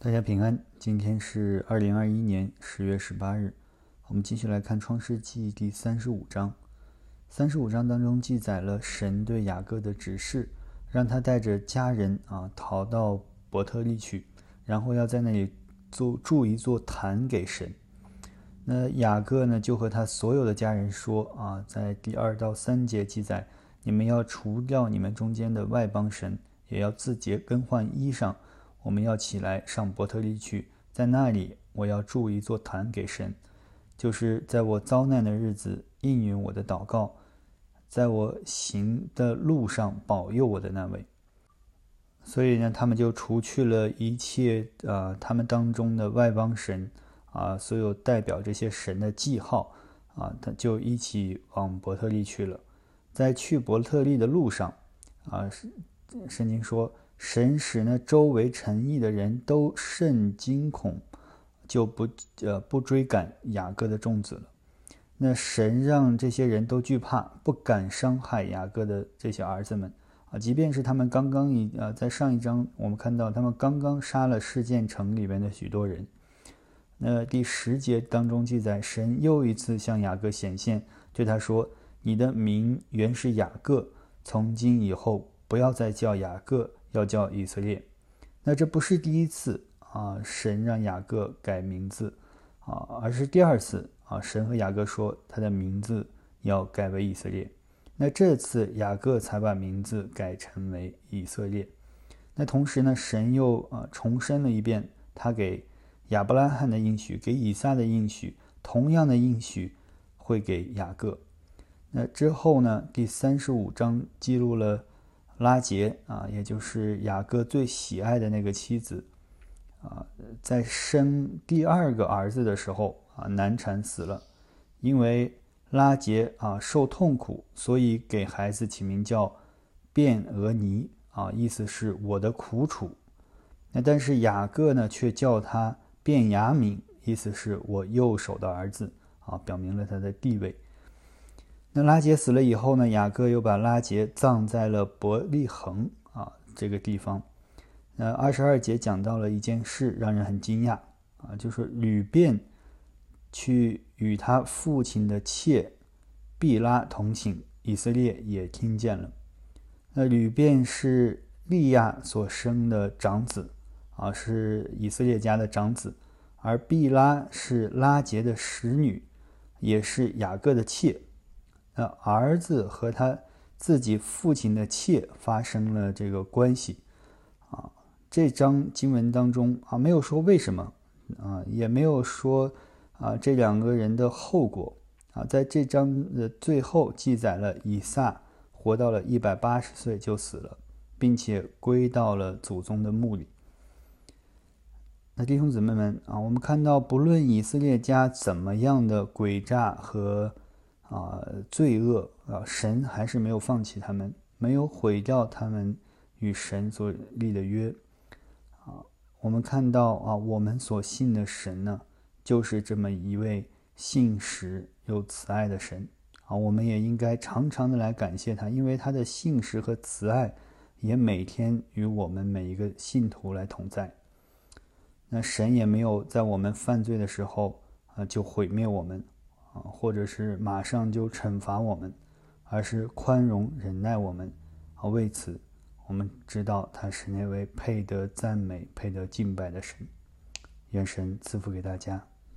大家平安，今天是二零二一年十月十八日，我们继续来看《创世纪》第三十五章。三十五章当中记载了神对雅各的指示，让他带着家人啊逃到伯特利去，然后要在那里做筑一座坛给神。那雅各呢就和他所有的家人说啊，在第二到三节记载，你们要除掉你们中间的外邦神，也要自洁更换衣裳。我们要起来上伯特利去，在那里我要筑一座坛给神，就是在我遭难的日子应允我的祷告，在我行的路上保佑我的那位。所以呢，他们就除去了一切啊，他们当中的外邦神啊，所有代表这些神的记号啊，他就一起往伯特利去了。在去伯特利的路上啊，圣经说。神使那周围诚意的人都甚惊恐，就不呃不追赶雅各的众子了。那神让这些人都惧怕，不敢伤害雅各的这些儿子们啊，即便是他们刚刚一呃在上一章我们看到他们刚刚杀了事件城里边的许多人。那第十节当中记载，神又一次向雅各显现，对他说：“你的名原是雅各，从今以后不要再叫雅各。”要叫以色列，那这不是第一次啊，神让雅各改名字啊，而是第二次啊，神和雅各说他的名字要改为以色列。那这次雅各才把名字改成为以色列。那同时呢，神又啊重申了一遍他给亚伯拉罕的应许，给以撒的应许，同样的应许会给雅各。那之后呢，第三十五章记录了。拉杰啊，也就是雅各最喜爱的那个妻子，啊，在生第二个儿子的时候啊，难产死了。因为拉杰啊受痛苦，所以给孩子起名叫卞俄尼啊，意思是我的苦楚。那但是雅各呢，却叫他卞雅敏，意思是我右手的儿子啊，表明了他的地位。那拉杰死了以后呢？雅各又把拉杰葬在了伯利恒啊这个地方。那二十二节讲到了一件事，让人很惊讶啊，就是吕便去与他父亲的妾毕拉同寝，以色列也听见了。那吕便是利亚所生的长子啊，是以色列家的长子，而毕拉是拉杰的使女，也是雅各的妾。那儿子和他自己父亲的妾发生了这个关系，啊，这章经文当中啊没有说为什么，啊也没有说啊这两个人的后果，啊在这章的最后记载了以撒活到了一百八十岁就死了，并且归到了祖宗的墓里。那弟兄姊妹们啊，我们看到不论以色列家怎么样的诡诈和。啊，罪恶啊！神还是没有放弃他们，没有毁掉他们与神所立的约啊。我们看到啊，我们所信的神呢，就是这么一位信实又慈爱的神啊。我们也应该常常的来感谢他，因为他的信实和慈爱也每天与我们每一个信徒来同在。那神也没有在我们犯罪的时候啊，就毁灭我们。啊，或者是马上就惩罚我们，而是宽容忍耐我们。啊，为此，我们知道他是那位配得赞美、配得敬拜的神。愿神赐福给大家。